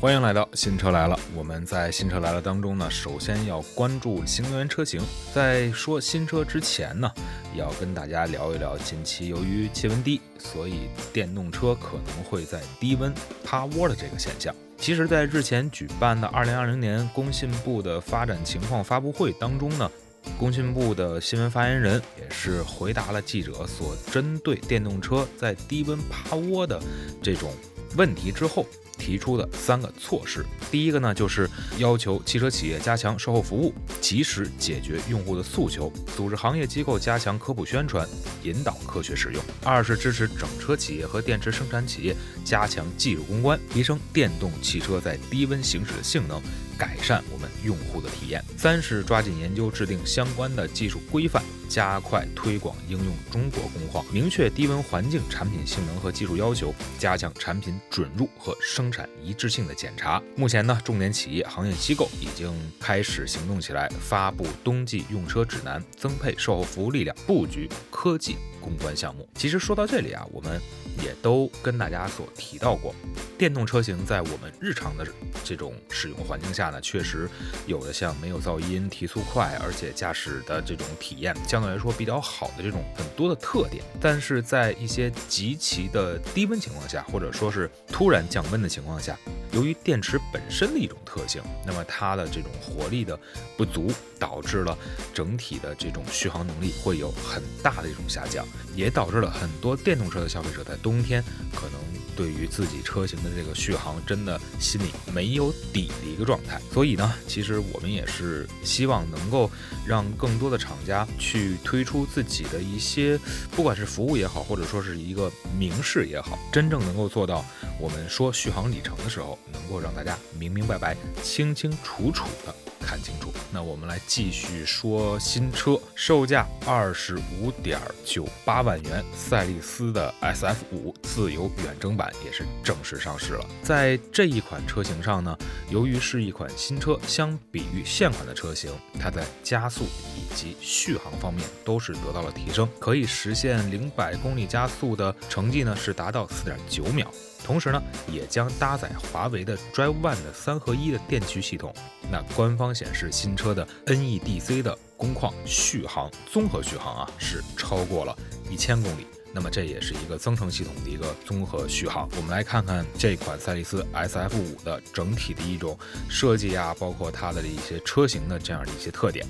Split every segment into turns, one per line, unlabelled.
欢迎来到新车来了。我们在新车来了当中呢，首先要关注新能源车型。在说新车之前呢，要跟大家聊一聊近期由于气温低，所以电动车可能会在低温趴窝的这个现象。其实，在日前举办的2020年工信部的发展情况发布会当中呢，工信部的新闻发言人也是回答了记者所针对电动车在低温趴窝的这种问题之后。提出的三个措施，第一个呢，就是要求汽车企业加强售后服务，及时解决用户的诉求；组织行业机构加强科普宣传，引导科学使用。二是支持整车企业和电池生产企业加强技术攻关，提升电动汽车在低温行驶的性能。改善我们用户的体验。三是抓紧研究制定相关的技术规范，加快推广应用中国工况，明确低温环境产品性能和技术要求，加强产品准入和生产一致性的检查。目前呢，重点企业、行业机构已经开始行动起来，发布冬季用车指南，增配售后服务力量，布局科技公关项目。其实说到这里啊，我们也都跟大家所提到过，电动车型在我们日常的这种使用环境下。呢确实有的像没有噪音、提速快，而且驾驶的这种体验相对来说比较好的这种很多的特点。但是在一些极其的低温情况下，或者说是突然降温的情况下，由于电池本身的一种特性，那么它的这种活力的不足，导致了整体的这种续航能力会有很大的一种下降，也导致了很多电动车的消费者在冬天可能对于自己车型的这个续航真的心里没有底的一个状态。所以呢，其实我们也是希望能够让更多的厂家去推出自己的一些，不管是服务也好，或者说是一个明示也好，真正能够做到我们说续航里程的时候，能够让大家明明白白、清清楚楚的。看清楚，那我们来继续说新车，售价二十五点九八万元，赛力斯的 SF 五自由远征版也是正式上市了。在这一款车型上呢，由于是一款新车，相比于现款的车型，它在加速以及续航方面都是得到了提升，可以实现零百公里加速的成绩呢是达到四点九秒。同时呢，也将搭载华为的 Drive One 的三合一的电驱系统。那官方显示，新车的 NEDC 的工况续航综合续航啊，是超过了一千公里。那么这也是一个增程系统的一个综合续航。我们来看看这款赛力斯 SF 五的整体的一种设计啊，包括它的一些车型的这样的一些特点。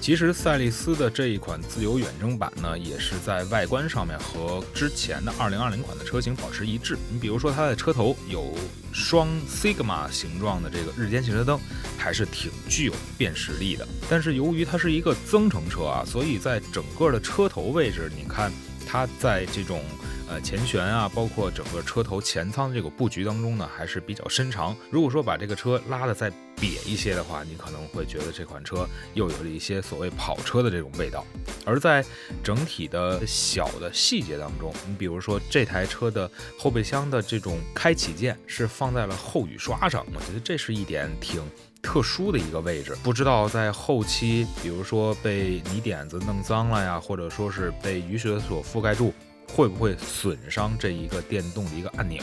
其实赛力斯的这一款自由远征版呢，也是在外观上面和之前的2020款的车型保持一致。你比如说它的车头有双 Sigma 形状的这个日间行车灯，还是挺具有辨识力的。但是由于它是一个增程车啊，所以在整个的车头位置，你看它在这种。呃，前悬啊，包括整个车头前舱的这个布局当中呢，还是比较伸长。如果说把这个车拉的再瘪一些的话，你可能会觉得这款车又有了一些所谓跑车的这种味道。而在整体的小的细节当中，你比如说这台车的后备箱的这种开启键是放在了后雨刷上，我觉得这是一点挺特殊的一个位置。不知道在后期，比如说被泥点子弄脏了呀，或者说是被雨水所覆盖住。会不会损伤这一个电动的一个按钮？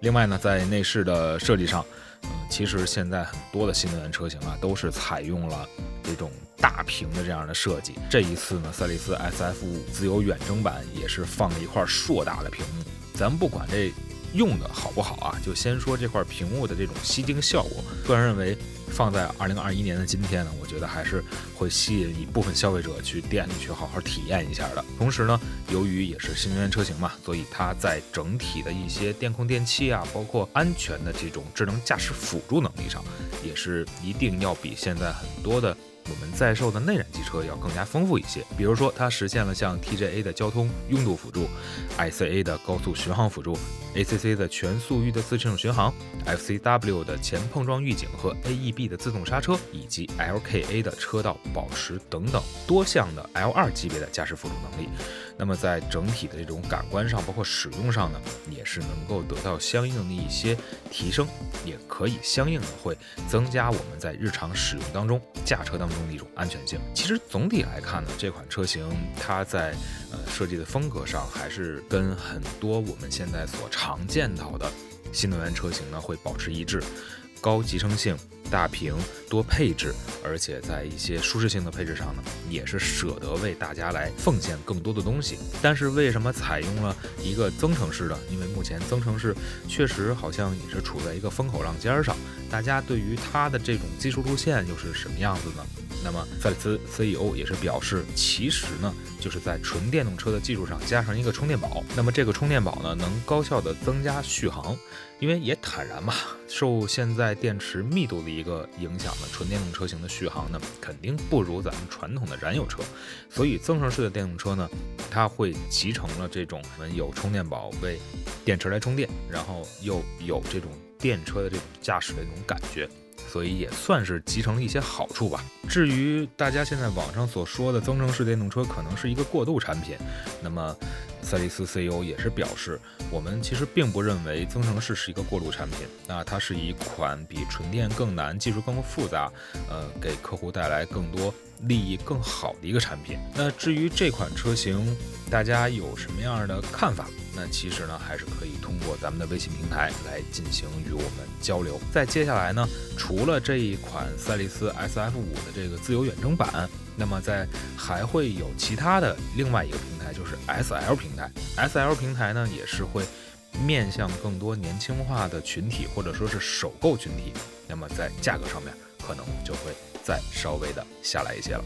另外呢，在内饰的设计上，嗯，其实现在很多的新能源车型啊，都是采用了这种大屏的这样的设计。这一次呢，赛力斯 SF 五自由远征版也是放了一块硕大的屏幕。咱不管这用的好不好啊，就先说这块屏幕的这种吸睛效果，个人认为。放在二零二一年的今天呢，我觉得还是会吸引一部分消费者去店里去好好体验一下的。同时呢，由于也是新能源车型嘛，所以它在整体的一些电控电器啊，包括安全的这种智能驾驶辅助能力上，也是一定要比现在很多的我们在售的内燃机车要更加丰富一些。比如说，它实现了像 TJA 的交通拥堵辅助、ICA 的高速巡航辅助、ACC 的全速域的自适应巡航、FCW 的前碰撞预警和 AEB 的自动刹车，以及 LKA 的车道保持等等多项的 L2 级别的驾驶辅助能力。那么在整体的这种感官上，包括使用上呢，也是能够得到相应的一些提升，也可以相应的会增加我们在日常使用当中驾车当中的一种安全性。其实总体来看呢，这款车型它在呃设计的风格上，还是跟很多我们现在所常见到的新能源车型呢会保持一致，高集成性。大屏多配置，而且在一些舒适性的配置上呢，也是舍得为大家来奉献更多的东西。但是为什么采用了一个增程式的？因为目前增程式确实好像也是处在一个风口浪尖上，大家对于它的这种技术路线又是什么样子呢？那么赛利斯 CEO 也是表示，其实呢就是在纯电动车的技术上加上一个充电宝。那么这个充电宝呢，能高效的增加续航，因为也坦然嘛，受现在电池密度的。一个影响呢，纯电动车型的续航呢，肯定不如咱们传统的燃油车，所以增程式的电动车呢，它会集成了这种我们有充电宝为电池来充电，然后又有这种电车的这种驾驶的这种感觉。所以也算是集成了一些好处吧。至于大家现在网上所说的增程式电动车可能是一个过渡产品，那么赛利斯 CEO 也是表示，我们其实并不认为增程式是一个过渡产品。那它是一款比纯电更难、技术更复杂，呃，给客户带来更多利益更好的一个产品。那至于这款车型，大家有什么样的看法？那其实呢，还是可以通过咱们的微信平台来进行与我们交流。在接下来呢，除了这一款赛力斯 SF 五的这个自由远征版，那么在还会有其他的另外一个平台，就是 SL 平台。SL 平台呢，也是会面向更多年轻化的群体，或者说是首购群体。那么在价格上面，可能就会再稍微的下来一些了。